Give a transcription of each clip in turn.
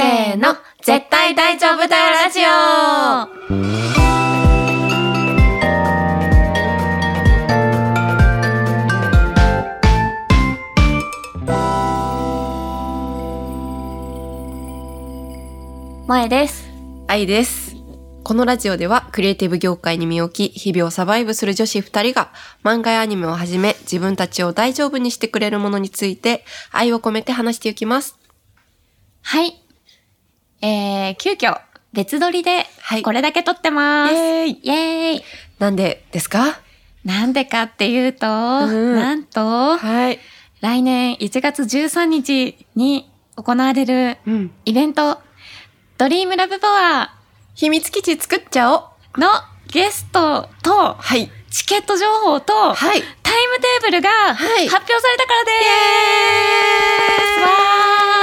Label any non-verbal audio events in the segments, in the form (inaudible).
せーの、絶対大丈夫だよラジオ萌えです。愛です。このラジオではクリエイティブ業界に身を置き、日々をサバイブする女子二人が漫画やアニメをはじめ自分たちを大丈夫にしてくれるものについて愛を込めて話していきます。はい。えー、急遽、別撮りではい、これだけ撮ってます。イエーイイエーイなんでですか？なんでかっていうと、んなんと、はい。来年1月13日に行われるうん。イベント、ドリームラブパワ秘密基地作っちゃおう。ーのゲストと、はい。チケット情報と、はい。タイムテーブルが発はい表されたからでーす、わー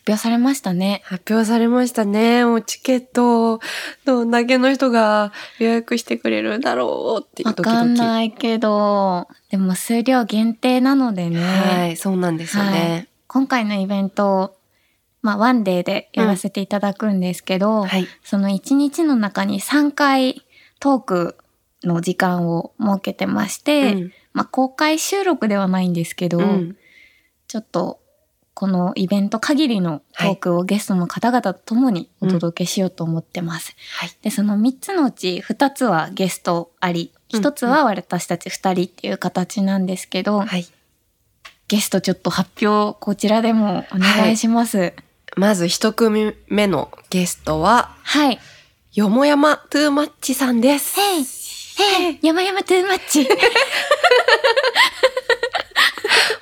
発表されましたね。発表されましたね。もうチケット、どんだけの人が予約してくれるんだろうっていうわ。かんないけど、でも数量限定なのでね。はい、そうなんですよはいね。今回のイベント、まあ、ワンデーでやらせていただくんですけど、はい。その1日の中に3回トークの時間を設けてまして、うんまあ、公開収録ではないんですけど、うんちょっとこのイベント限りのトークをゲストの方々と共にお届けしようと思ってます。はい。で、その3つのうち2つはゲストあり、うん1つは私たち2人っていう形なんですけど、はい。ゲストちょっと発表こちらでもお願いします。まず一組目のゲストは、はい。よもやまトゥーマッチさんです。へいへい山々トゥーマッチ (laughs)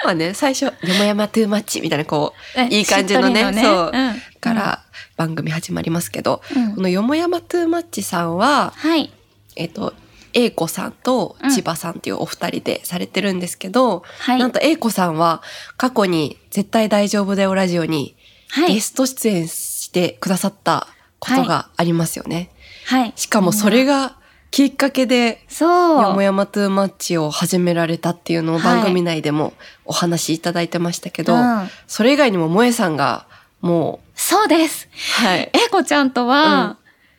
まあね、最初、よもやまトゥーマッチみたいなこう、いい感じのね、しっとりそう、うんから番組始まりますけど、うんこのよもやまトゥーマッチさんは、はい。えっと、英子さんと千葉さんっていうお二人でされてるんですけど、はい。なんと英子さんは過去に絶対大丈夫だよラジオにはいゲ。スト出演してくださったことがありますよね。はい。しかもそれがきっかけでそう。よもやまトゥーマッチを始められたっていうのを番組内でもお話しいただいてましたけど、うんそれ以外にも萌えさんがもそうです。う、はい。えこちゃんとうんは、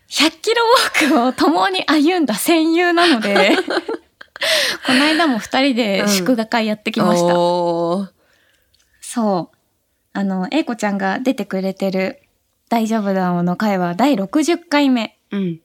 100キロウォークを共に歩んだ戦友なので、(laughs) この間も二人で祝賀会やってきました。おーそう。あの、えいこちゃんが出てくれてる大丈夫だよの回は第60回目うん。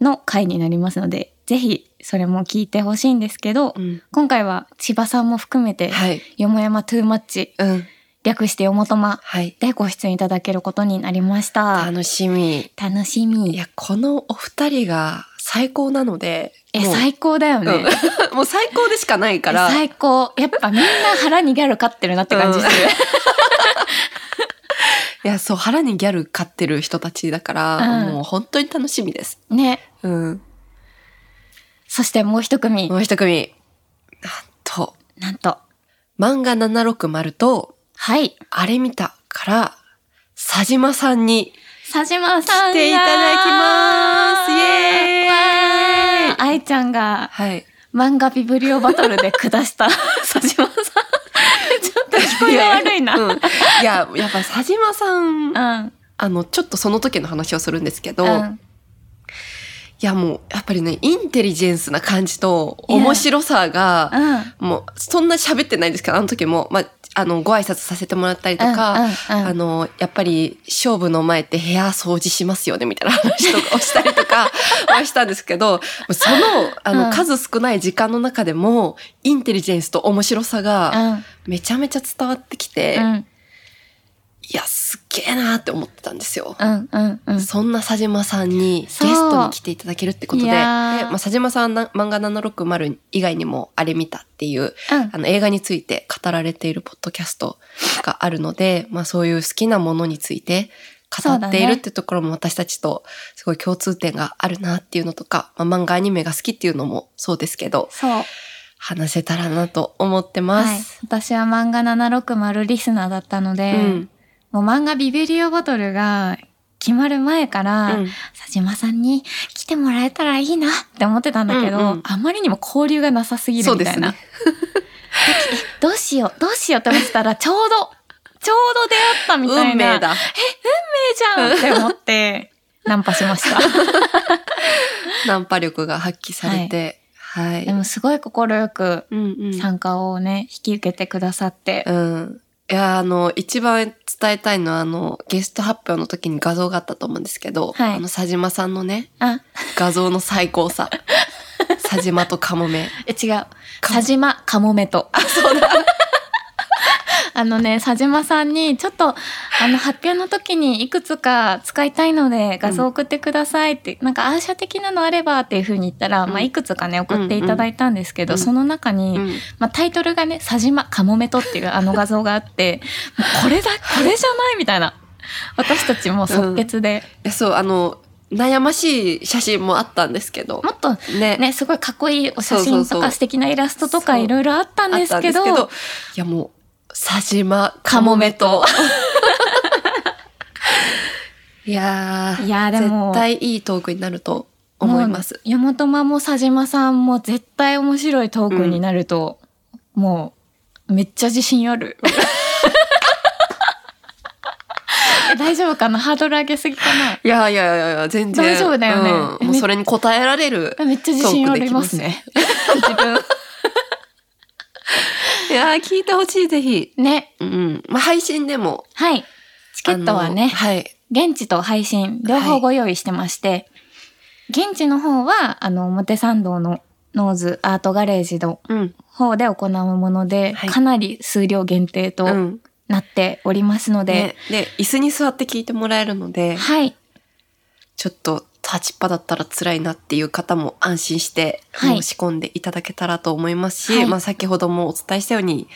の回になりますので、ぜひそれも聞いてほしいんですけど、うん。今回は千葉さんも含めて、はい。よもやまトゥーマッチ、うん。略してよもとまはい。でご出演いただけることになりました。楽しみ。楽しみ。いや、このお二人が最高なので、え、最高だよね。うん (laughs) もう最高でしかないから、最高。やっぱみんな腹にギャル飼ってるなって感じする。(laughs) いや、そう、腹にギャル飼ってる人たちだから、うんもう本当に楽しみです。ね。うん。そしてもう一組。もう一組。なんと、なんと。漫画760と、はい。あれ見たから、佐島さんに佐島さんが来ていただきますイエーイ愛ちゃんがはい。漫画ビブリオバトルで下した (laughs) 佐島さん。(laughs) ちょっと聞こえが悪いな。うん。いや、やっぱ佐島さん、うん。あの、ちょっとその時の話をするんですけど、うんいやもう、やっぱりね、インテリジェンスな感じと、面白さが、うん。もう、そんな喋ってないんですけど、あの時も、まあ、あの、ご挨拶させてもらったりとか、うんうんうんあの、やっぱり、勝負の前って部屋掃除しますよね、みたいな話とかをしたりとか (laughs) はしたんですけど、その、あの、うん数少ない時間の中でも、インテリジェンスと面白さが、うん。めちゃめちゃ伝わってきて、うん。いや、すっげえなーって思ってたんですよ。うん。うん。うん。そんな佐島さんにゲストに来ていただけるってことで、いでまあ、佐島さんな漫画760以外にもあれ見たっていう、うんあの映画について語られているポッドキャストがあるので、まあそういう好きなものについて語っているってところも私たちとすごい共通点があるなっていうのとか、まあ、漫画アニメが好きっていうのもそうですけど、そう。話せたらなと思ってまはいす。。私は漫画760リスナーだったので、うん。もう漫画ビビリオバトルが決まる前から、うん佐島さんに来てもらえたらいいなって思ってたんだけど、うんうんあまりにも交流がなさすぎるみたいな。ね (laughs) えどうしよう、どうしようって思ってたら、ちょうど、ちちょうど出会ったみたいな。運命だ。運命じゃんって思って、(laughs) ナンパしました。(laughs) ナンパ力が発揮されて。はい。でもすごい快くうんうん。参加をね、引き受けてくださって。うん。いや、あの、一番伝えたいのは、あの、ゲスト発表の時に画像があったと思うんですけど、はいあの、佐島さんのね、あ、画像の最高さ。(laughs) 佐島とカモメ。え、違う。佐島かもめと。あ、そうだ。あのね、佐島さんに、ちょっと、あの、発表の時にいくつか使いたいので、画像送ってくださいって、なんか、アーシャ的なのあればっていう風に言ったら、うん。まあ、いくつかね、送っていただいたんですけど、うんその中に、うん。まあ、タイトルがね、佐島かもめとっていうあの画像があって、もうこれだ、これじゃないみたいな。私たちも即決で、えそう、あの、悩ましい写真もあったんですけど、もっとね。ね、すごいかっこいいお写真とか素敵なイラストとかいろいろあったんですけど、いやもう、佐島かもめと。いやー、いやーでも絶対いいトークになると思います。もう山本も佐島さんも絶対面白いトークになると、もうめっちゃ自信ある。(laughs) え大丈夫かな？ハードル上げすぎかな？いやいやいやいや、全然。大丈夫だよねうんもうそれに応えられる。めっちゃ自信ありますね。(laughs) 自分。いやー、聞いてほしい、ぜひ。ね。うん。まあ、配信でも。はい。チケットはね、はい。現地と配信両方ご用意してまして、現地の方は、あの、表参道のノーズアートガレージのうん。方で行うもので、はいかなり数量限定とうん。なっておりますので、で、で、椅子に座って聞いてもらえるので、はい。ちょっと立ちっぱだったら辛いなっていう方も安心してはい申し込んでいただけたらと思いますし、はいまあ先ほどもお伝えしたように、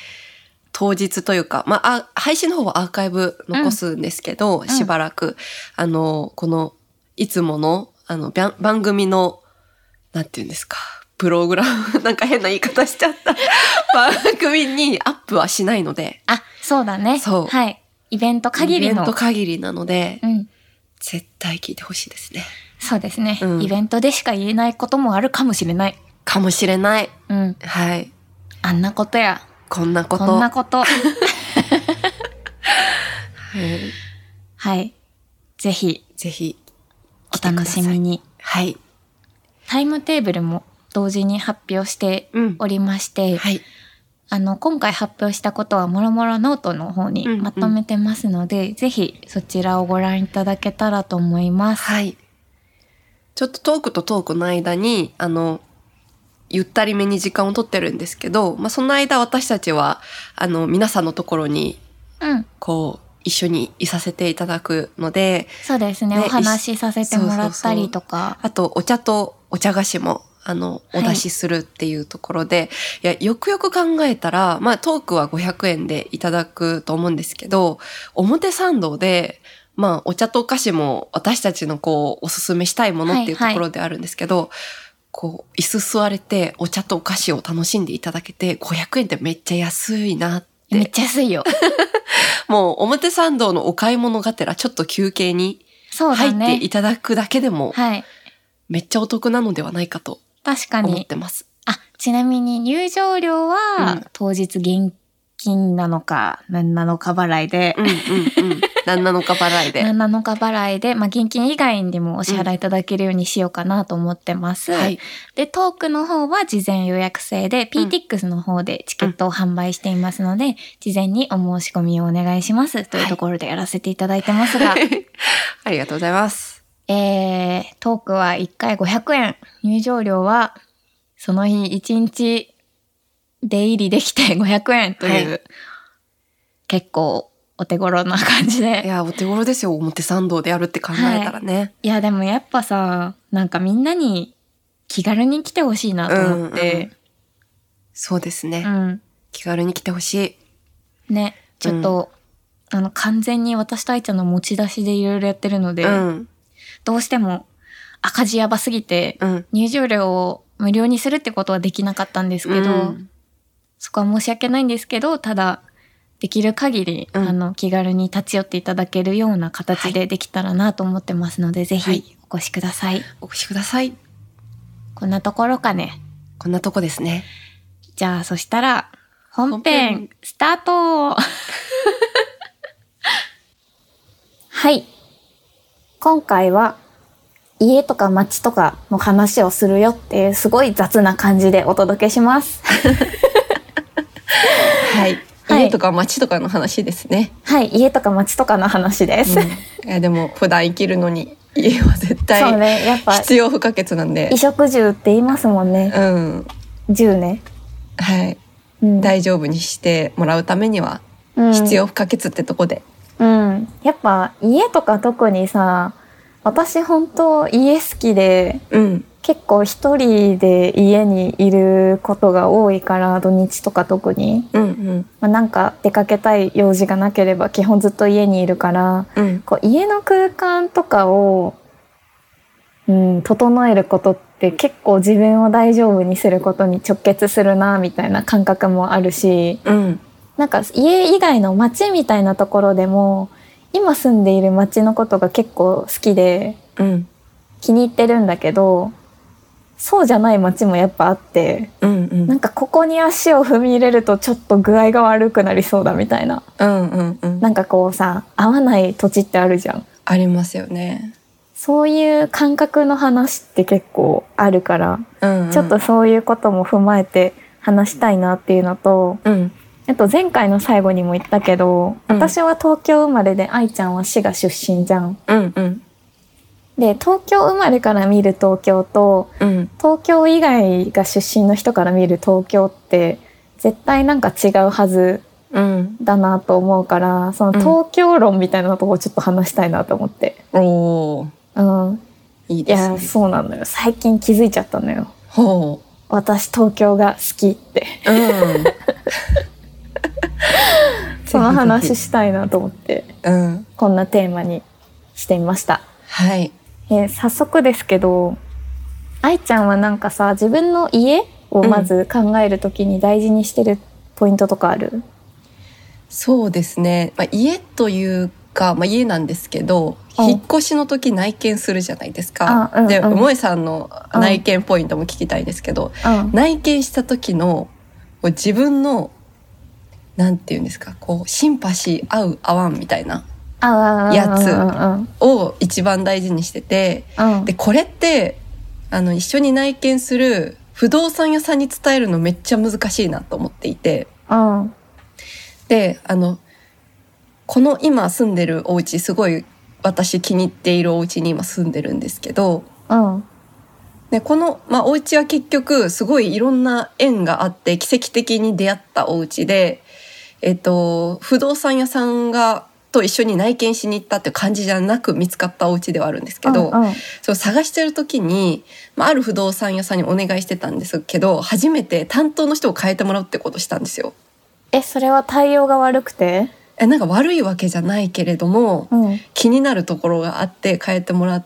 当日というか、まあ、あ配信の方はアーカイブ残すんですけど、んしばらく、あの、この、いつもの、あの、番組の、なんていうんですか、プログラム、(laughs) なんか変な言い方しちゃった、(laughs) 番組にアップはしないので、あ、そうだね。そうはい。イベント限りのイベント。限りなので、うん。絶対聞いてほしいですね。そうですね、うんイベントでしか言えないこともあるかもしれない。かもしれない。うん。はい。あんなことや、こんなこと。こんなこと。(laughs) はいはい。ぜひ、ぜひ、お楽しみに。はい。タイムテーブルも同時に発表してうん。おりまして、はい。あの、今回発表したことはもろもろノートの方にうんうんまとめてますので、ぜひそちらをご覧いただけたらと思います。はい。ちょっとトークとトークの間に、あの、ゆったりめに時間をとってるんですけど、まあ、その間私たちは、あの、皆さんのところに、うん。こう、一緒にいさせていただくので、そうですね。ねお話しさせてもらったりとか。あと、お茶とお茶菓子も、あの、おはい出しするっていうところで、い、や、よくよく考えたら、まあ、トークは500円でいただくと思うんですけど、表参道で、まあ、お茶とお菓子も私たちのこう、おすすめしたいものっていうところであるんですけど、こう、椅子座れて、お茶とお菓子を楽しんでいただけて、500円ってめっちゃ安いなっ。めってちゃ安いよ。(laughs) もう、表参道のお買い物がてら、ちょっと休憩に入っ。ていただくだけでも、はい。めっちゃお得なのではないかと確か思っに。てます。あ、ちなみに入場料うんは当日現金なのか何なのか払いで、うんうんうん。何なのか払いで。(laughs) 何なのか払いで、まあ、現金以外にもお支払いいただけるようにしようかなと思ってます。はい。で、トークの方は事前予約制で、うん PTX の方でチケットを販売していますので、事前にお申し込みをお願いしますというところでやらせていただいてますが、(laughs) ありがとうございます。えー、トークは1回500円、入場料はその日1日出入りできて (laughs) 500円という、はい結構お手頃な感じいで。や、お手頃ですよ。表参道でやるって考えたらね。いやでもやっぱさ、なんかみんなに気軽に来てほしいなと思って、そうですね。うん、気軽に来てほしい。ね、ちょっと、あの完全に私と愛ちゃんの持ち出しでいろいろやってるので、うん。どうしても赤字やばすぎて、うん。入場料を無料にするってことはできなかったんですけど、うんそこは申し訳ないんですけど、ただ、できる限り、うんあの、気軽に立ち寄っていただけるような形でできたらなと思ってますので、ぜはいひお越しください。お越しください。こんなところかね？こんなとこですね。じゃあ、そしたら、本編、スタート (laughs) はい。今回は家とか街とかの話をするよっていうすごい雑な感じでお届けします。(laughs) はい。はい家とか街とかの話ですね。はい。家とか街とかの話です。うんいやでも普段生きるのに家は絶そう対ね。やっぱ必要不可欠なんで衣。食住って言いますもんね。うん。住ね。はい。うん。大丈夫にしてもらうためにはうん必要不可欠ってとこで。うん。やっぱ家とか特にさ、私本当家好きで、うん。結構一人で家にいることが多いから、土日とか特に。うんうんまあ、なんか出かけたい用事がなければ基本ずっと家にいるから、うん。こう家の空間とかを、うん、整えることって結構自分を大丈夫にすることに直結するな、みたいな感覚もあるし、うん。なんか家以外の街みたいなところでも、今住んでいる街のことが結構好きでうん。気に入ってるんだけど、そうじゃない街もやっぱあって、うんうん。なんかここに足を踏み入れるとちょっと具合が悪くなりそうだみたいな。うんうんうん。なんかこうさ、合わない土地ってあるじゃん。ありますよね。そういう感覚の話って結構あるから、うん、うん。ちょっとそういうことも踏まえて話したいなっていうのと、うん。あと前回の最後にも言ったけど、うん私は東京生まれで愛ちゃんは滋賀出身じゃん。うんうん。で、東京生まれから見る東京と、うん。東京以外が出身の人から見る東京って、絶対なんか違うはずうん。だなと思うから、その東京論みたいなところをちょっと話したいなと思って。おー。うん。いや、いいですね。そうなのよ。最近気づいちゃったのよ。ほ私東京が好きって。う。うん。(laughs) その話ぜしたいなと思って、ひうん。こんなテーマにしてみました。はい。えー早速ですけど、愛ちゃんはなんかさ、自分の家をまず考えるときに大事にしてるポイントとかある、そうですね。まあ、家というか、まあ、家なんですけど、うん。引っ越しの時内見するじゃないですか。で、あうんうん。萌えさんの内見ポイントも聞きたいんですけど、うん、内見した時の自分のなんていうんですかこうシンパシー合う合わんみたいなやつを一番大事にしててでこれってあの一緒に内見する不動産屋さんに伝えるのめっちゃ難しいなと思っていて。うん。であのこの今住んでるお家すごい私気に入っているお家に今住んでるんですけどうん。でこの、まあ、お家は結局すごいいろんな縁があって奇跡的に出会ったお家で、えっと、不動産屋さんがと一緒に内見しに行ったって感じじゃなく見つかったお家ではあるんですけど、うんうんそう探してる時に、まあ、ある不動産屋さんにお願いしてたんですけど初めて担当の人を変えてもらうってことをしたんですよ。え、それは対応が悪くて？えなんか悪いわけじゃないけれども、うん。気になるところがあって変えてもらっ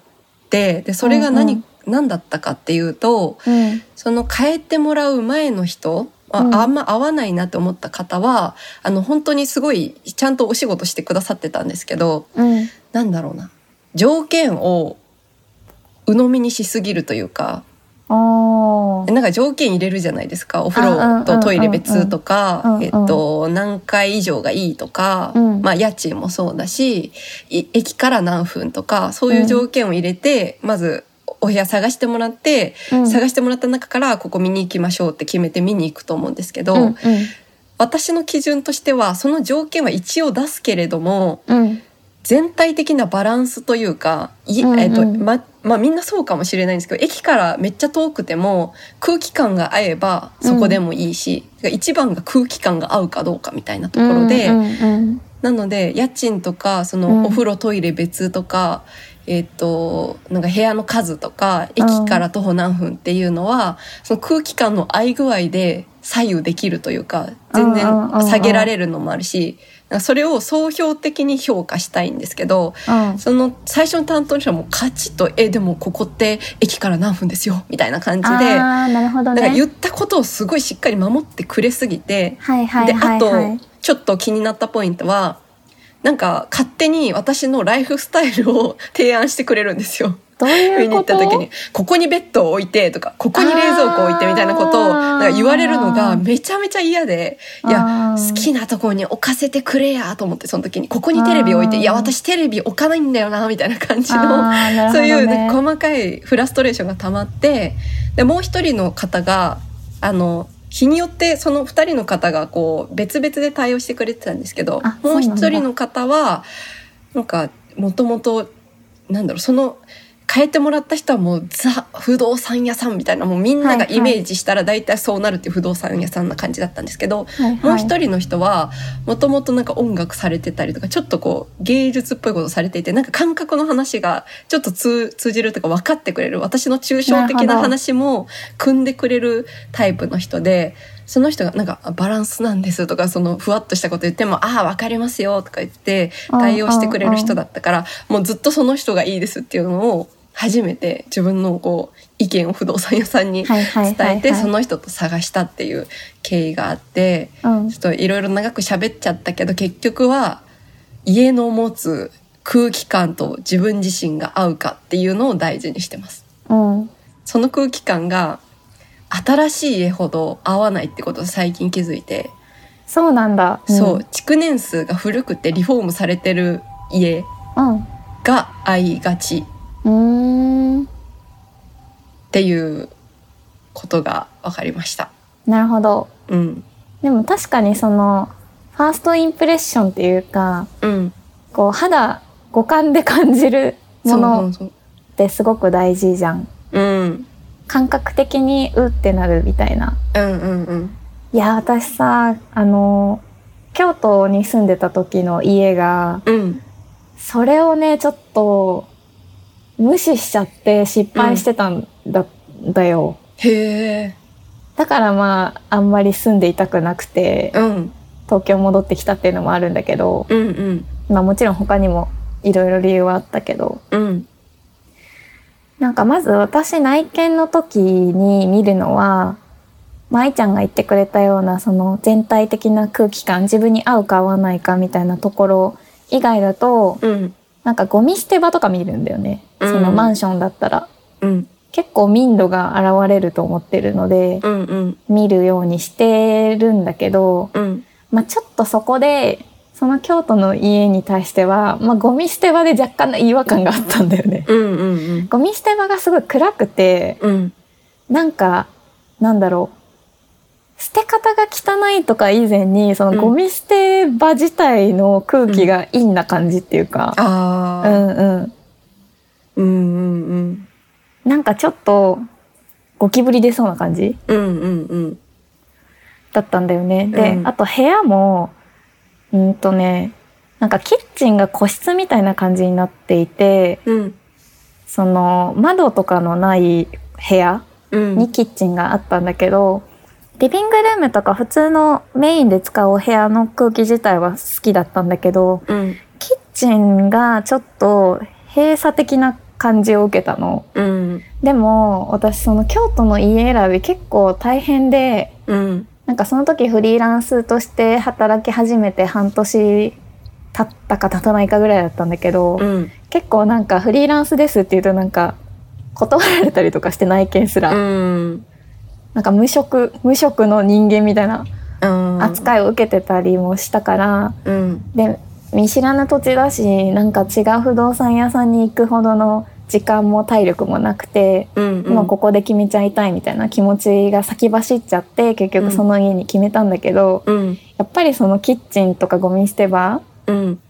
てでそれが何,、うん何だったかっていうとうん。その変えてもらう前の人あ,、うん。あんま合わないなって思った方はあの本当にすごいちゃんとお仕事してくださってたんですけどうん。なんだろうな。条件を鵜呑みにしすぎるというか。なんか条件入れるじゃないですか。お風呂とトイレ別とうんか、うん。えっと、何回以上がいいとか、うん。まあ家賃もそうだしい駅から何分とかそういう条件を入れて、まずお部屋探してもらって、うん。探してもらった中からここ見に行きましょうって決めて見に行くと思うんですけど、うん私の基準としてはその条件は一応出すけれどもうん。うん。全体的なバランスというか、いうんうん。えっとままあみんなそうかもしれないんですけど駅からめっちゃ遠くても空気感が合えばそこでもいいし、一番が空気感が合うかどうかみたいなところで、うんうんなので家賃とかそうん。のお風呂トイレ別とか、えっ、となんか部屋の数とかうん駅から徒歩何分っていうのはその空気感の合い具合で左右できるというか全然下げられるのもあるしそれを総評的に評価したいんですけどうんその最初の担当者もカチッと「えでもここって駅から何分ですよ」みたいな感じで。なるほどね。か言ったことをすごいしっかり守ってくれすぎて、はいはいであと。ちょっと気になったポイントはなんか勝手に私のライフスタイルを提案してくれるんですよ。どういう見に行った時に、ここにベッドを置いてとか、ここに冷蔵庫を置いてみたいなこと。をなんか言われるのがめちゃめちゃ嫌で、いや、好きなところに置かせてくれやと思って、その時に、ここにテレビ置いて、いや、私テレビ置かないんだよな、みたいな感じの、ね。そういう、ね、細かいフラストレーションが溜まって、で、もう一人の方が、あの、日によってその二人の方がこう別々で対応してくれてたんですけどあもう一そうなんだ。人の方はなんかもともとなんだろうその変えてもらった人はもうザ不動産屋さんみたいなもうみんながイメージしたら大体そうなるっていう不動産屋さんな感じだったんですけど、はいはい。もう一人の人はもともとなんか音楽されてたりとかちょっとこう芸術っぽいことされていてなんか感覚の話がちょっと通通じるとか分かってくれる。私の抽象的な話も組んでくれるタイプの人でその人がなんかあバランスなんですとかそのふわっとしたこと言ってもああ分かりますよとか言って対応してくれる人だったからもうずっとその人がいいですっていうのを初めて自分のこう意見を不動産屋さんに伝えてその人と探したっていう経緯があってうん。ちょっといろいろ長く喋っちゃったけど結局は家の持つ空気感と自分自身が合うかっていうのを大事にしてます。うん。その空気感が新しい家ほど合わないってことを最近気づいて、そうなんだ。そう築年数が古くてリフォームされてる家うん。が合いがちうーん。っていうことが分かりました。なるほど。うん、でも確かにそのファーストインプレッションっていうかうん、こう肌五感で感じるもの。ってすごく大事じゃん。うん、感覚的にうってなるみたいな。うん、うん、うん。いや私さあの京都に住んでた時の家がうん、それをねちょっと無視しちゃって失敗してたんだ,、だよ。へえ、だからまああんまり住んでいたくなくてうん、東京戻ってきたっていうのもあるんだけどうん、うん、まあもちろん他にもいろいろ理由はあったけどうん、なんかまず私内見の時に見るのは舞ちゃんが言ってくれたようなその全体的な空気感自分に合うか合わないかみたいなところ以外だとうん、なんかゴミ捨て場とか見るんだよね、うん。そのマンションだったら。うん、結構民度が現れると思ってるのでうん、うん、見るようにしてるんだけど、うん、まあ、ちょっとそこでその京都の家に対しては、まあ、ゴミ捨て場で若干の違和感があったんだよね。うん、うん、ゴミ捨て場がすごい暗くてうん、なんかなんだろう捨て方が汚いとか以前にそのゴミ捨て場自体の空気が陰な感じっていうか、うんうん、うん、うん、うん、なんかちょっとゴキブリ出そうな感じうん、うん、うん、だったんだよね。で、うん。あと部屋もうんとねなんかキッチンが個室みたいな感じになっていてうん、その窓とかのない部屋うん、にキッチンがあったんだけど、リビングルームとか普通のメインで使うお部屋の空気自体は好きだったんだけど、うん、キッチンがちょっと閉鎖的な感じを受けたの。うん、でも私その京都の家選び結構大変で、うん、なんかその時フリーランスとして働き始めて半年経ったか経たないかぐらいだったんだけど、うん、結構なんかフリーランスですって言うとなんか断られたりとかして内見すら。うん、なんか無職無職の人間みたいなうん、扱いを受けてたりもしたから、うん、で見知らぬ土地だしなんか違う不動産屋さんに行くほどの時間も体力もなくて、うん、もうここで決めちゃいたいみたいな気持ちが先走っちゃって結局その家に決めたんだけど、うん、やっぱりそのキッチンとかゴミ捨て場うん、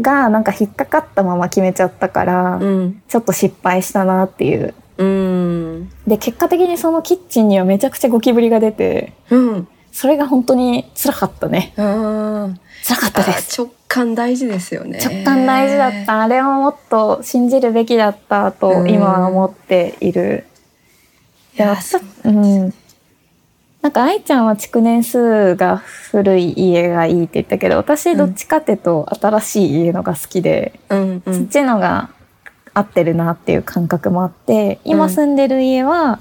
がなんか引っかかったまま決めちゃったから、うん、ちょっと失敗したなっていう。うん、で結果的にそのキッチンにはめちゃくちゃゴキブリが出てうん、それが本当に辛かったね。ああ、辛かったです。直感大事ですよね。直感大事だっ。た。あれをもっと信じるべきだったとうん今は思っている。いや、でもうん。なんか愛ちゃんは築年数が古い家がいいって言ったけど、私どっちかっていうと新しい家のが好きで、うん、うそっん、ちのが合ってるなっていう感覚もあって、今住んでる家は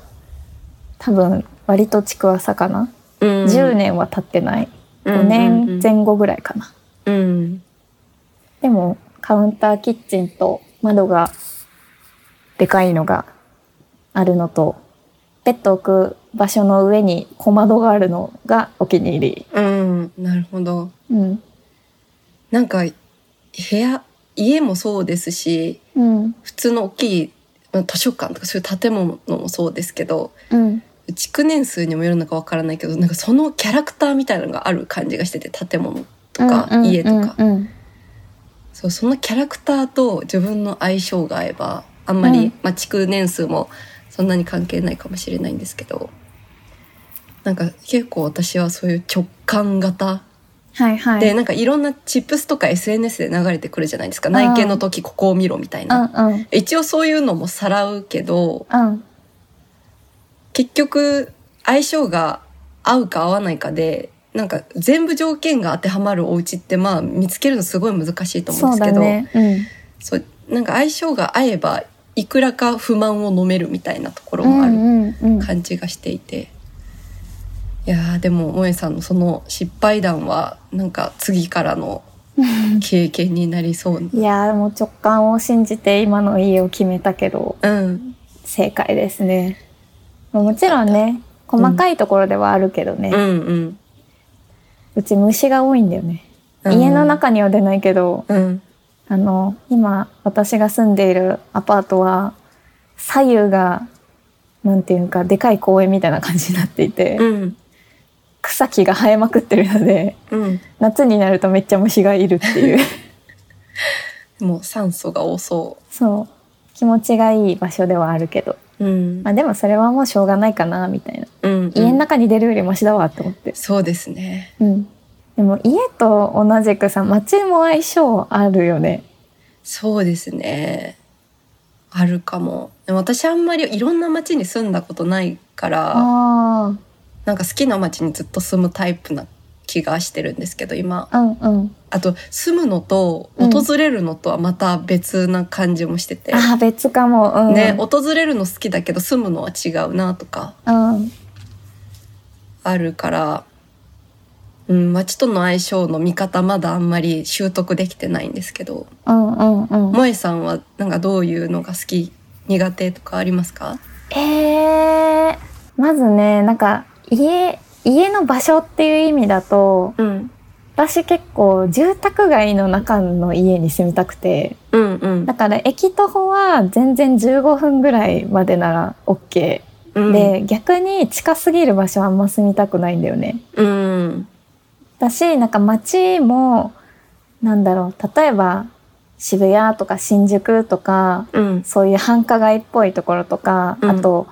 多分割と築浅かな。うん、10年は経ってない。うん5年前後ぐらいかな。うん、でもカウンターキッチンと窓がでかいのがあるのと、ベッド置く場所の上に小窓があるのがお気に入り。うん、なるほど。うん。なんか、部屋、家もそうですし、うん。普通の大きいまあ図書館とかそういう建物もそうですけど、うん。築年数にもよるのかわからないけど、なんかそのキャラクターみたいなのがある感じがしてて、建物とかうん家とか。うんうんそう、そのキャラクターと自分の相性が合えば、あんまり、うんまあ、築年数もそんなに関係ないかもしれないんですけど、なんか結構私はそういう直感型はいはい。で、なんかいろんなチップスとか SNS で流れてくるじゃないですか。内見の時ここを見ろみたいな。うんうん。一応そういうのもさらうけど、うん。結局相性が合うか合わないかで、なんか全部条件が当てはまるお家ってまあ見つけるのすごい難しいと思うんそうですけど、だね。うん。そうなんか相性が合えばいくらか不満を飲めるみたいなところもある。感じがしていて、いやーでも萌えさんのその失敗談はなんか次からの (laughs) 経験になりそう。な。いやーもう直感を信じて今の家を決めたけどうん、正解ですね。もちろんね細かいところではあるけどね、うんうん。うち虫が多いんだよね。うん。家の中には出ないけど、うん。あの今私が住んでいるアパートは左右がなんていうかでかい公園みたいな感じになっていて、うん草木が生えまくってるのでうん。夏になるとめっちゃ虫がいるっていう。(laughs) もう酸素が多そそう。気持ちがいい場所ではあるけど、う。うん。まあ、でもそれはもうしょうがないかなみたいな。うん家の中に出るよりマシだわって思って、そうですね。うん、でも家と同じくさ街も相性あるよね。そうですね。あるかも。でも私あんまりいろんな町に住んだことないから、あなんか好きな町にずっと住むタイプな気がしてるんですけど、今。あうんうん。あと、住むのとうん。訪れるのとはまた別な感じもしてて。ああ別かも。うん。ね、訪れるの好きだけど住むのは違うなとか。うん。あるから、うん、町との相性の見方まだあんまり習得できてないんですけど、うんうんうん。萌えさんはなんかどういうのが好き、苦手とかありますか？えー、まずねなんか家家の場所っていう意味だとうん。私結構住宅街の中の家に住みたくてうんうんだから駅徒歩は全然15分ぐらいまでなら OK、うん。で逆に近すぎる場所はあんま住みたくないんだよねうん。だしなんか街もなんだろう例えば渋谷とか新宿とかうん。そういう繁華街っぽいところとか、うんあと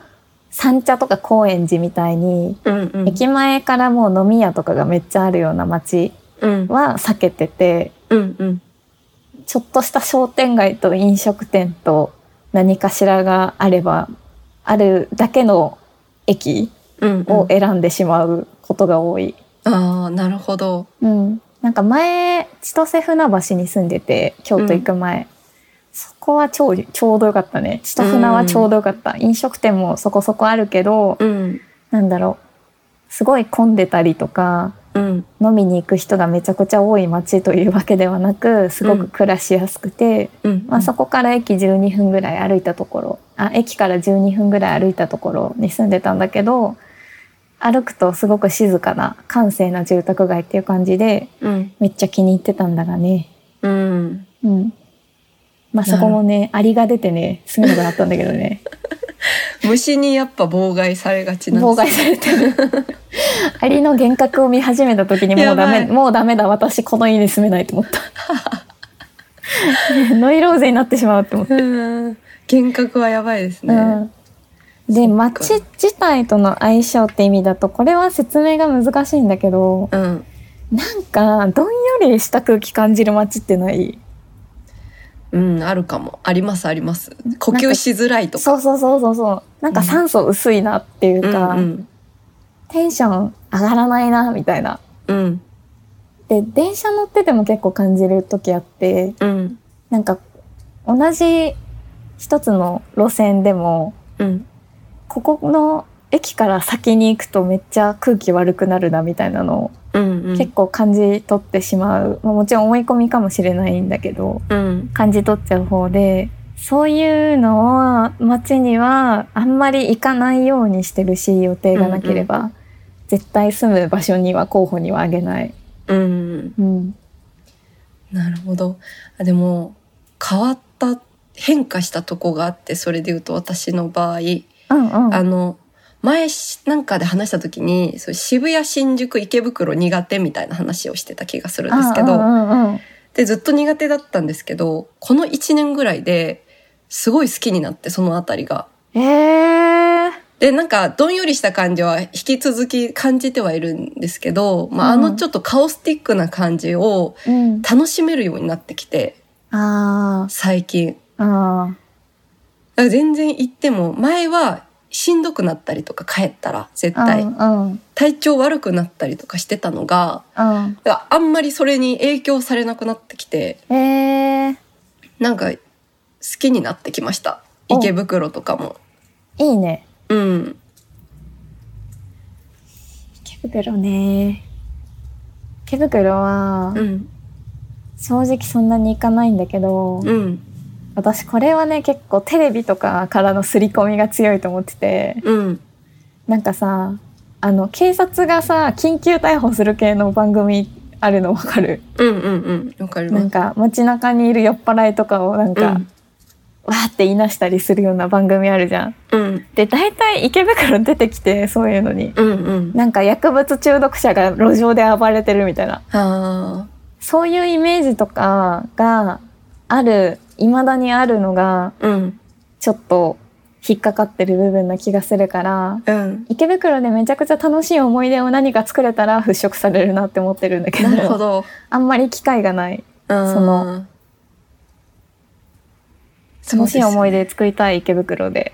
三茶とか高円寺みたいに、うんうん。駅前からもう飲み屋とかがめっちゃあるような街うん。は避けててうんうん。ちょっとした商店街と飲食店と何かしらがあればあるだけの駅うん。を選んでしまうことが多い。ああ、なるほど。うん、なんか前千歳船橋に住んでて京都行く前、そこは超ちょうどよかったね千歳船はちょうどよかった、飲食店もそこそこあるけど、うん。なんだろうすごい混んでたりとかうん。飲みに行く人がめちゃくちゃ多い街というわけではなくすごく暮らしやすくて、うん。まあ、そこから駅12分ぐらい歩いたところあ駅から12分ぐらい歩いたところに住んでたんだけど歩くとすごく静かな閑静な住宅街っていう感じでうん。めっちゃ気に入ってたんだがねうん。うんまあそこもねアリが出てね住めなくなったんだけどね。(laughs) 虫にやっぱ妨害されがちなんです妨害されてる。(laughs) アリの幻覚を見始めた時にもうダメもうダメだ私この家に住めないと思った。(laughs) ノイローゼになってしまうって思って。うん。幻覚はやばいですね。うん、で街自体との相性って意味だとこれは説明が難しいんだけどうん。なんかどんよりした空気感じる街ってない？うん、あるかも。あります、あります。呼吸しづらいとか。そうそうそうそうそうなんか酸素薄いなっていうか、うんテンション上がらないなみたいな。うん。うん。で電車乗ってても結構感じる時あってうん。なんか同じ一つの路線でもうん。ここの駅から先に行くとめっちゃ空気悪くなるなみたいなのをうん。うん。結構感じ取ってしまう、まあ、もちろん思い込みかもしれないんだけどうん。感じ取っちゃう方でそういうのを街にはあんまり行かないようにしてるし予定がなければ、絶対住む場所には候補にはあげない。うん。うん。なるほど。あでも、変わった、変化したとこがあって、それで言うと私の場合、うんうん。あの、前しなんかで話した時に、そう渋谷、新宿、池袋苦手みたいな話をしてた気がするんですけど、うんうんうんで、ずっと苦手だったんですけど、この1年ぐらいですごい好きになって、そのあたりが。うん。えー。で、なんか、どんよりした感じは引き続き感じてはいるんですけど、まあ、あうんのちょっとカオスティックな感じをうん。楽しめるようになってきて、あ最近。あ。あだから全然行っても、前はしんどくなったりとか帰ったら絶あ。対、うんうん。体調悪くなったりとかしてたのが、うん。あんまりそれに影響されなくなってきて、えー。なんか好きになってきました。お池袋とかも。いいね。うん。池袋ね。池袋はう、ん。正直そんなに行かないんだけど、うん。私これはね、結構テレビとかからの刷り込みが強いと思ってて、うん。なんかさ、あの、警察がさ、緊急逮捕する系の番組あるのわかる？うんうんうん。わかります。なんか街中にいる酔っ払いとかをなんか、うんわーって言いなしたりするような番組あるじゃん。うん。で、大体池袋出てきて、そういうのに。うんうん。なんか薬物中毒者が路上で暴れてるみたいな。あそういうイメージとかがある、未だにあるのが、あ。うん。ちょっと引っかかってる部分な気がするから、うん。池袋でめちゃくちゃ楽しい思い出を何か作れたら払拭されるなって思ってるんだけど、なるほど。あんまり機会がない。その、楽しい思い出作りたい池袋で。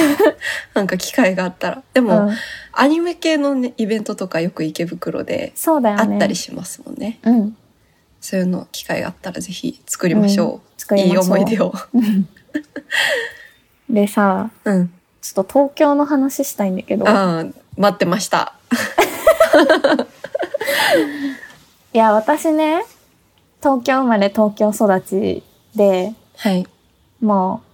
(laughs) なんか機会があったら。でうも、ん、アニメ系のね、イベントとかよく池袋でそうだよね。あったりしますもんね。うん。そういうの機会があったらぜひ作りましょう。いい作りましょう思い出を。(laughs) でさ、うん。ちょっと東京の話したいんだけど、ああ、待ってました。(laughs) いや、私ね、東京生まれ東京育ちで、はい。もう、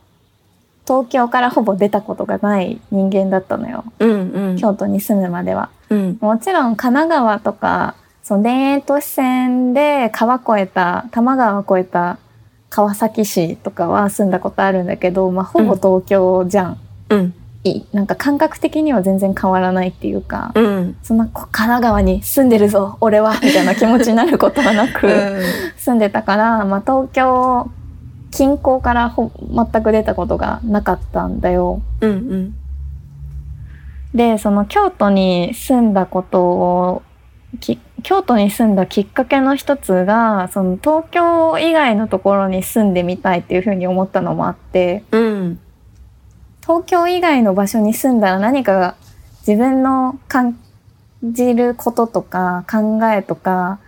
東京からほぼ出たことがない人間だったのよ。うんうん。京都に住むまでは。うん。もちろん神奈川とか、その田園都市線で川越えた、多摩川越えた川崎市とかは住んだことあるんだけど、まあ、ほぼ東京じゃん。うん。いいなんか感覚的には全然変わらないっていうか、うん。そんなこ神奈川に住んでるぞ、俺は、みたいな気持ちになることはなく、住んでたから、まあ、東京近郊からほ全く出たことがなかったんだよ。うん。うん。で、その京都に住んだことを、き京都に住んだきっかけの一つが、その東京以外のところに住んでみたいっていうふうに思ったのもあって、うん。東京以外の場所に住んだら何かが自分の感じることとか考えとか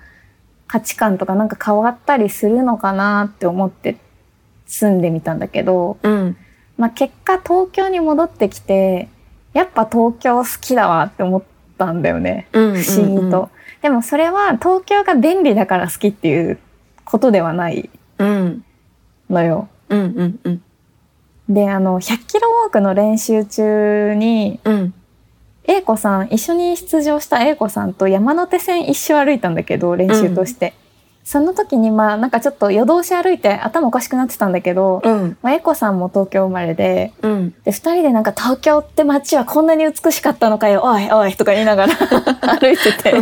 価値観とかなんか変わったりするのかなって思って住んでみたんだけど、うん。まあ、結果東京に戻ってきてやっぱ東京好きだわって思ったんだよねうん。不思議と。でもそれは東京が便利だから好きっていうことではないうん。のよ。うん。うん。うん。であの100キロウォークの練習中にうん。英子さん一緒に出場した英子さんと山手線一周歩いたんだけど練習として、その時にまあなんかちょっと夜通し歩いて頭おかしくなってたんだけど、うん。まあ、英子さんも東京生まれでうん。で2人でなんか東京って街はこんなに美しかったのかよおいおいとか言いながら (laughs) 歩いてて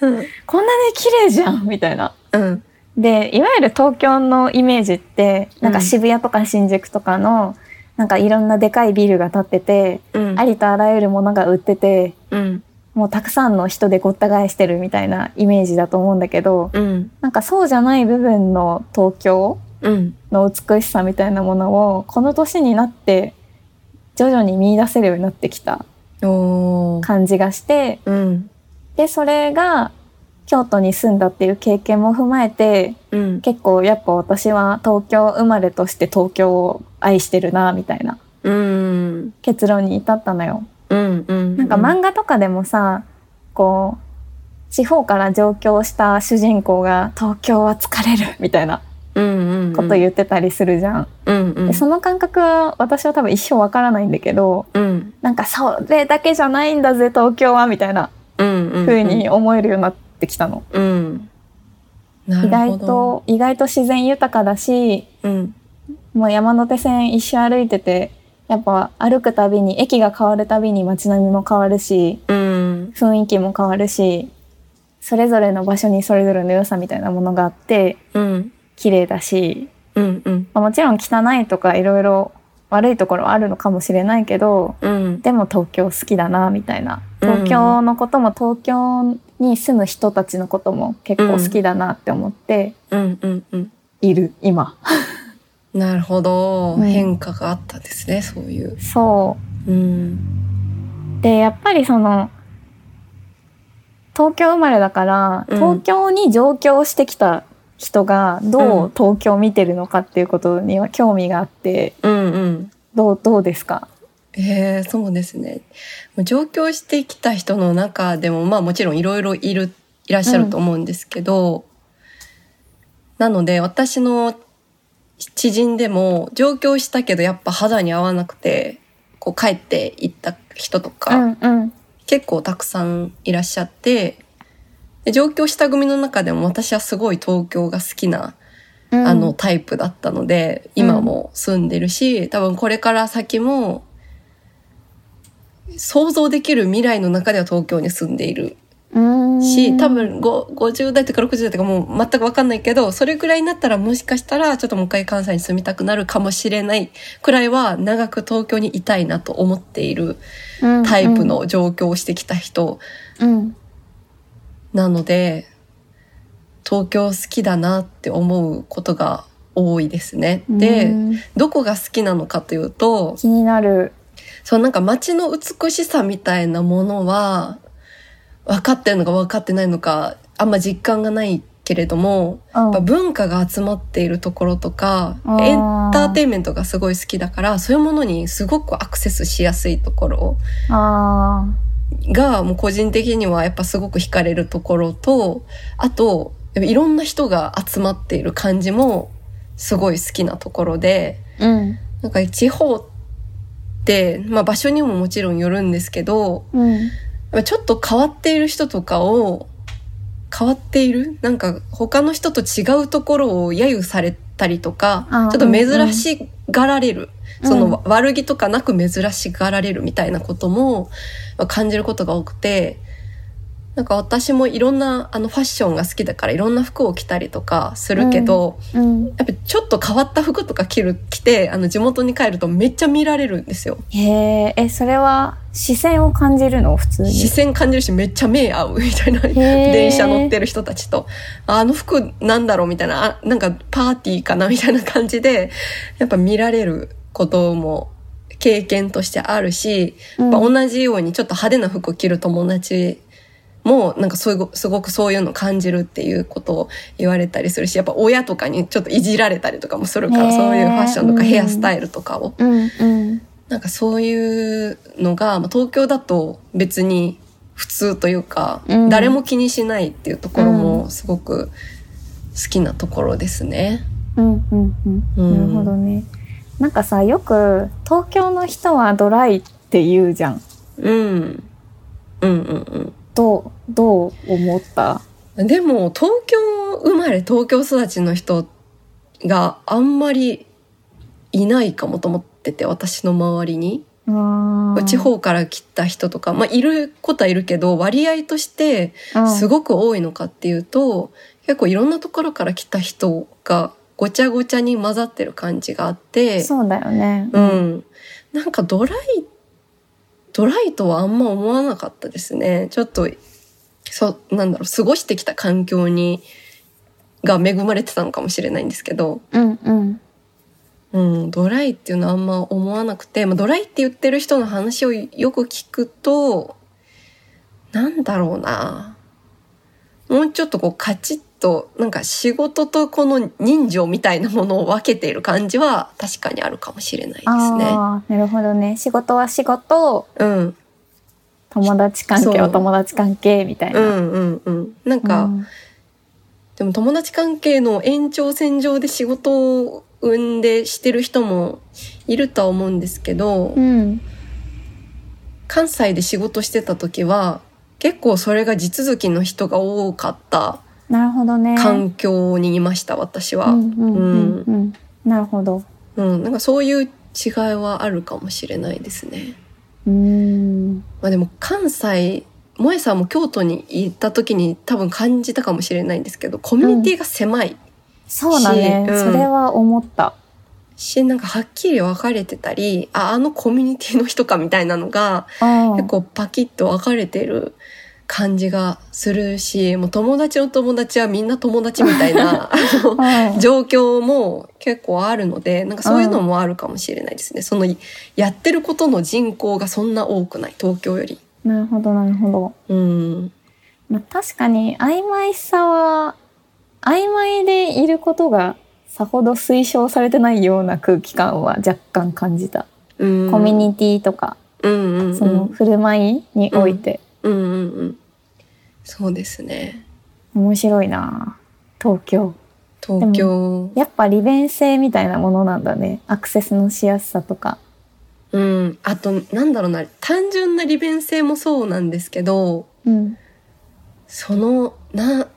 こんなに綺麗じゃんみたいな。うん。でいわゆる東京のイメージってなんか渋谷とか新宿とかの、なんかいろんなでかいビルが建ってて、うん。ありとあらゆるものが売っててうん。もうたくさんの人でごった返してるみたいなイメージだと思うんだけどうん。なんかそうじゃない部分の東京うん。の美しさみたいなものをこの年になって徐々に見出せるようになってきた。感じがしてうん。でそれが京都に住んだっていう経験も踏まえてうん。結構やっぱ私は東京生まれとして東京を愛してるなみたいなうん。結論に至ったのよ。うん。うん。なんか漫画とかでもさこう地方から上京した主人公が東京は疲れるみたいなこと言ってたりするじゃん。うんうんでその感覚は私は多分一生わからないんだけどうんなんかそれだけじゃないんだぜ東京はみたいなうんうに思えるようになってきたの。うん。な意外と意外と自然豊かだしうん。もう山手線一周歩いててやっぱ歩くたびに駅が変わるたびに街並みも変わるしうん。雰囲気も変わるしそれぞれの場所にそれぞれの良さみたいなものがあってうん。綺麗だし、うんうん。まあもちろん汚いとかいろいろ悪いところはあるのかもしれないけどうん。でも東京好きだなみたいな。うん東京のことも東京に住む人たちのことも結構好きだなって思っている今。なるほど、うん変化があったんですねそういう。そう。うん。でやっぱりその東京生まれだから、うん。東京に上京してきた人がどうう東京を見てるのかっていうことには興味があってうんうん。どうどうですか？えー、そうですね。上京してきた人の中でもまあもちろんいろいろいるいらっしゃると思うんですけど、なので私の知人でも上京したけどやっぱ肌に合わなくてこう帰っていった人とか、うんうん。結構たくさんいらっしゃってで上京した組の中でも私はすごい東京が好きな、うん。あのタイプだったので今も住んでるし、多分これから先も想像できる未来の中では東京に住んでいる。うん。し多分ご50代とか60代とかもう全く分かんないけどそれぐらいになったらもしかしたらちょっともう一回関西に住みたくなるかもしれないくらいは長く東京にいたいなと思っているタイプの上京をしてきた人うん。なので東京好きだなって思うことが多いですね。でうん。どこが好きなのかというと気になるそうなんか街の美しさみたいなものは分かってるのか分かってないのかあんま実感がないけれどもうん。やっぱ文化が集まっているところとかエンターテインメントがすごい好きだからそういうものにすごくアクセスしやすいところあがもう個人的にはやっぱすごく惹かれるところとあといろんな人が集まっている感じもすごい好きなところでーうん。なんか地方まあ、場所にももちろんよるんですけどうん。ちょっと変わっている人とかを変わっている？なんか他の人と違うところを揶揄されたりとかあちょっと珍しがられる、うん。そのわ悪気とかなく珍しがられるみたいなこともまあ感じることが多くてなんか私もいろんなあのファッションが好きだからいろんな服を着たりとかするけど、うん。やっぱちょっと変わった服とか着る着てあの地元に帰るとめっちゃ見られるんですよ。へええそれは視線を感じるの？普通に。視線感じるしめっちゃ目合う (laughs) みたいな。ー。電車乗ってる人たちと。あの服なんだろうみたいな。あなんかパーティーかな (laughs) みたいな感じでやっぱ見られることも経験としてあるし、うん。やっぱ同じようにちょっと派手な服を着る友達もなんかそういうすごくそういうのを感じるっていうことを言われたりするしやっぱ親とかにちょっといじられたりとかもするからそういうファッションとかうんヘアスタイルとかを。うんうん。なんかそういうのが、まあ、東京だと別に普通というか、うん。誰も気にしないっていうところもすごく好きなところですね。うんうんうん。うん。なるほどね。なんかさよく東京の人はドライって言うじゃん。うん。うんうんどうどう思った？うん。でも東京生まれ東京育ちの人があんまりいないかもと思ってて私の周りに。地方から来た人とか、まあいることはいるけど割合としてうんすごく多いのかっていうと、結構いろんなところから来た人がごちゃごちゃに混ざってる感じがあって、そうだよねうん。なんかドライ、ドライとはあんま思わなかったですね。ちょっと、そう、なんだろう、過ごしてきた環境に、が恵まれてたのかもしれないんですけど、うんうんうん、ドライっていうのはあんま思わなくて、まあ、ドライって言ってる人の話をよく聞くと、なんだろうな。もうちょっとこうカチッと、なんか仕事とこの人情みたいなものを分けている感じは確かにあるかもしれないですね。なるほどね仕事は仕事うん。友達関係は友達関係みたいな、うんうんうん。なんか、うんでも友達関係の延長線上で仕事を生んでしてる人もいるとは思うんですけど、うん。関西で仕事してた時は結構それが地続きの人が多かったなるほどね。環境にいました私は。うんうんうんうん。なるほど。うん、なんかそういう違いはあるかもしれないですね。うーん。まあでも関西、萌えさんも京都に行った時に多分感じたかもしれないんですけど、コミュニティが狭いそうだね。しうんそれは思った。し、なんかはっきり分かれてたり、あ、あのコミュニティの人かみたいなのがうん。結構パキッと分かれてる感じがするし、もう友達の友達はみんな友達みたいな、(laughs) あのうん状況も結構あるので、なんかそういうのもあるかもしれないですね。そのやってることの人口がそんな多くない、東京より。なるほど、なるほど。うん。まあ、確かに曖昧さは曖昧でいることがさほど推奨されてないような空気感は若干感じた、うん、コミュニティとか、うんうんうん、その振る舞いにおいて、うんうんうん。そうですね。面白いな東京東京。やっぱ利便性みたいなものなんだねアクセスのしやすさとかうん。あと、なんだろうな、単純な利便性もそうなんですけど、うんその、な、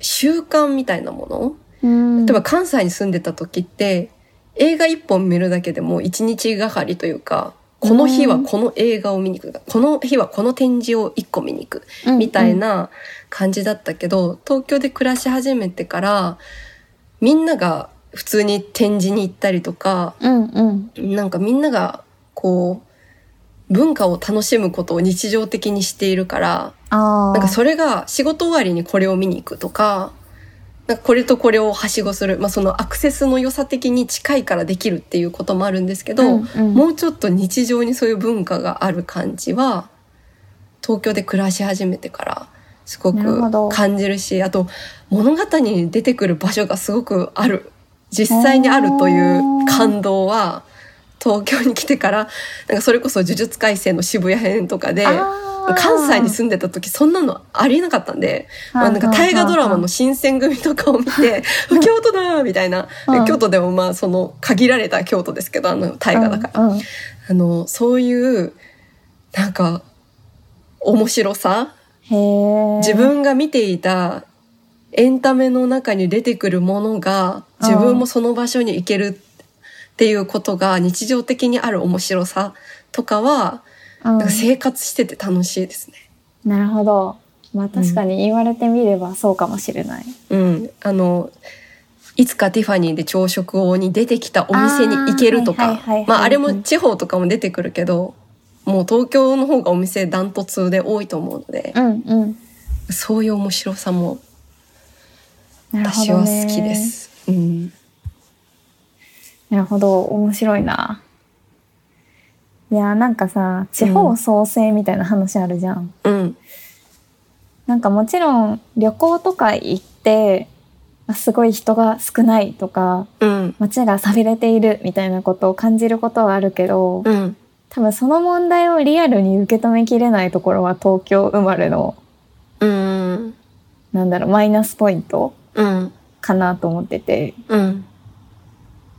習慣みたいなもの？うん例えば関西に住んでた時って、映画一本見るだけでも一日がかりというか、この日はこの映画を見に行く。この日はこの展示を一個見に行く。みたいな感じだったけど、東京で暮らし始めてから、みんなが普通に展示に行ったりとか、うんうんなんかみんながこう、文化を楽しむことを日常的にしているから、なんかそれが仕事終わりにこれを見に行くとか、なんかこれとこれをはしごする。まあそのアクセスの良さ的に近いからできるっていうこともあるんですけど、うんうんもうちょっと日常にそういう文化がある感じは、東京で暮らし始めてからすごく感じるし、あと物語に出てくる場所がすごくある。実際にあるという感動は、東京に来てから、なんかそれこそ呪術廻戦の渋谷編とかで、関西に住んでた時そんなのありえなかったんで、まあ、はあなんか大河ドラマの新選組とかを見て、(laughs) 京都だみたいな、うん。京都でもまあその限られた京都ですけど、あの大河だから。あの、そういう、なんか、面白さ。自分が見ていたエンタメの中に出てくるものが、自分もその場所に行けるっていうことが日常的にある面白さとかは、うんなんか生活してて楽しいですね。なるほどまあ確かに言われてみればそうかもしれない、うん。あの、いつかティファニーで朝食をに出てきたお店に行けるとかまああれも地方とかも出てくるけど、もう東京の方がお店ダントツで多いと思うので、うんうんそういう面白さも私は好きです。うん。なるほど面白いないやなんかさ地方創生みたいな話あるじゃん、うん。なんかもちろん旅行とか行ってあすごい人が少ないとかうん。街が寂れているみたいなことを感じることはあるけど、うん。多分その問題をリアルに受け止めきれないところは東京生まれのうん。なんだろうマイナスポイントうん。かなと思っててうん。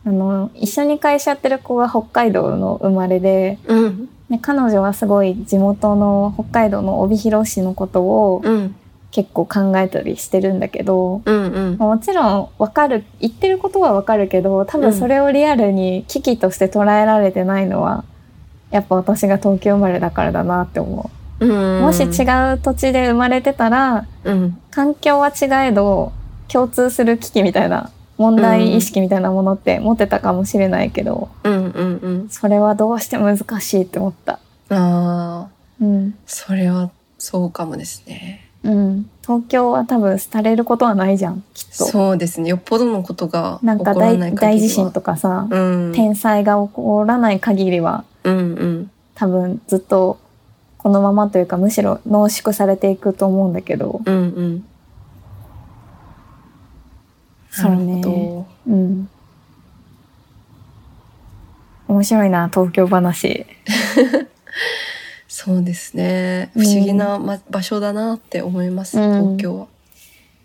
あの一緒に会社やってる子が北海道の生まれでうん。で彼女はすごい地元の北海道の帯広市のことをうん。結構考えたりしてるんだけど、うん。うん。もちろんわかる言ってることはわかるけど多分それをリアルに危機として捉えられてないのはやっぱ私が東京生まれだからだなって思う。うん。もし違う土地で生まれてたらうん。環境は違えど共通する危機みたいな問題意識みたいなものって持ってたかもしれないけど、うん。うん。うん。それはどうしても難しいって思った。ああ、うん。それはそうかもですね。うん。東京は多分廃れることはないじゃん、きっと。そうですね。よっぽどのことがなんか起こら大ない限りは大地震とかさ、うん。天災が起こらない限りはうんうん。多分ずっとこのままというかむしろ濃縮されていくと思うんだけど、うんうん。そうね。ほうん。面白いな、東京話。ど。(laughs) そうですね。不思議な、ま、場所だなって思います、うん東京は。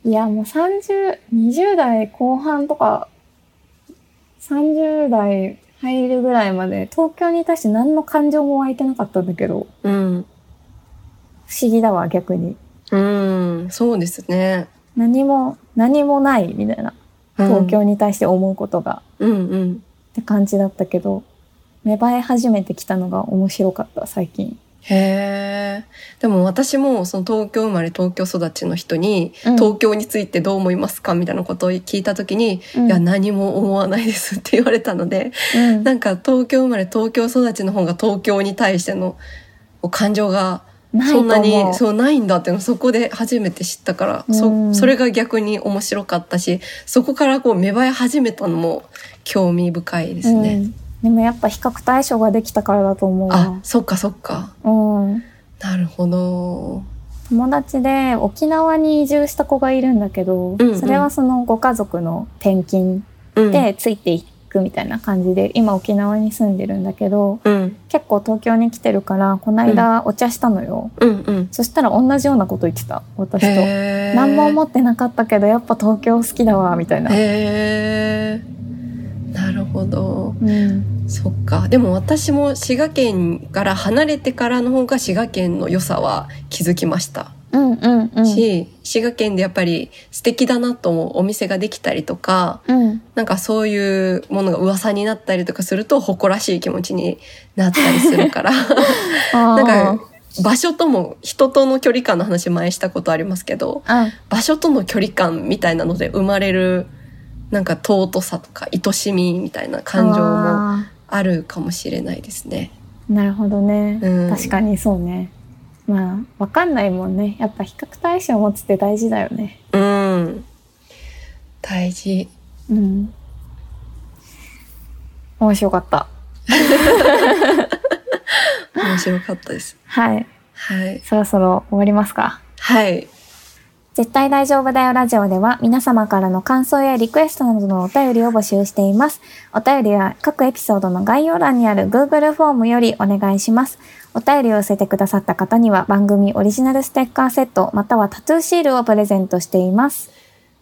いや、もう30、20代後半とか、30代入るぐらいまで東京に対して何の感情も湧いてなかったんだけど、うん。不思議だわ、逆に。うん。そうですね。何も、何もないみたいな。うん東京に対して思うことが、うんうん。って感じだったけど、芽生え始めてきたのが面白かった、最近。へえ。でも私もその東京生まれ東京育ちの人に、うん東京についてどう思いますかみたいなことを聞いた時に、うんいや何も思わないですって言われたので、うんなんか東京生まれ東京育ちの方が東京に対しての感情がそんなにそうないんだっていうのをそこで初めて知ったから、うんそそれが逆に面白かったしそこからこう芽生え始めたのも興味深いですね。うんでもやっぱ比較対象ができたからだと思うあわ。そっかそっかうん。なるほど。友達で沖縄に移住した子がいるんだけど、うんうんそれはそのご家族の転勤うん、でついていくみたいな感じで、今沖縄に住んでるんだけど、うん結構東京に来てるから、この間お茶したのよ。うんうん。そしたら同じようなこと言ってた、私と。何も思ってなかったけど、やっぱ東京好きだわ、みたいな。なるほど。うん。そっか。でも私も滋賀県から離れてからの方が滋賀県の良さは気づきました。うんうんうん。し、滋賀県でやっぱり素敵だなと思うお店ができたりとか、うん。なんかそういうものが噂になったりとかすると誇らしい気持ちになったりするから、(laughs) ななんか場所とも人との距離感の話前したことありますけど、うん。場所との距離感みたいなので生まれるなんか尊さとか愛しみみたいな感情もああるかもしれないですね。ーなるほどね、うん確かにそうね。まあ、わかんないもんね。やっぱ比較対象を持つって大事だよね。うん。大事。うん。面白かった。面白かったです。はい。はい。そろそろ終わりますか。はい。絶対大丈夫だよラジオでは皆様からの感想やリクエストなどのお便りを募集しています。お便りは各エピソードの概要欄にある Google フォームよりお願いします。お便りを寄せてくださった方には番組オリジナルステッカーセットまたはタトゥーシールをプレゼントしています。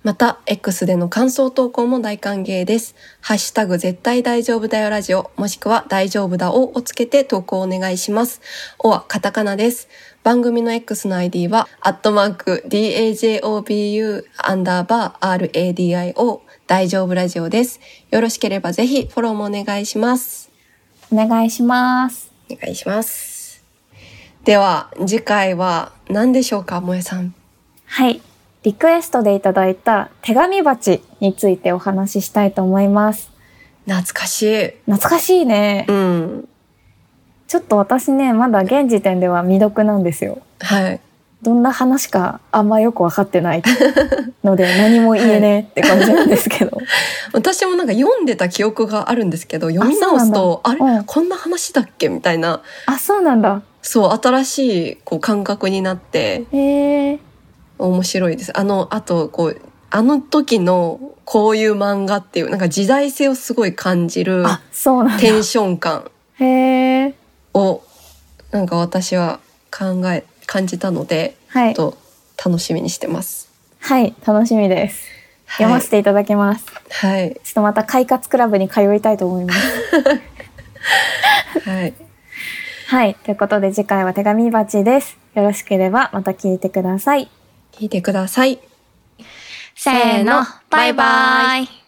また、X での感想投稿も大歓迎です。ハッシュタグ絶対大丈夫だよラジオ、もしくは大丈夫だををつけて投稿お願いします。おはカタカナです。番組の X の ID は、アットマーク、DAJOBU、アンダーバー、RADIO、大丈夫ラジオです。よろしければぜひフォローもお願いします。お願いします。お願いします。では、次回は何でしょうか、萌えさん。はい。リクエストでいただいた手紙鉢についてお話ししたいと思います。懐かしい。懐かしいね。うん。ちょっと私ね、まだ現時点では未読なんですよ。はい。どんな話かあんまよくわかってないので何も言えねえって感じなんですけど。(laughs) 私もなんか読んでた記憶があるんですけど読み直すとあれ、うんこんな話だっけ？みたいなあ、そうなんだ。そう新しいこう感覚になって。面白いですあのあとこうあの時のこういう漫画っていうなんか時代性をすごい感じる。テンション感。をなんか私は考え感じたのではい。と楽しみにしてます。はい、楽しみです。読ませていただきます。はい、ちょっとまた快活クラブに通いたいと思います。(laughs) はい、はい。ということで次回は手紙鉢です。よろしければまた聞いてください。聞いてください。せーの、バイバイ。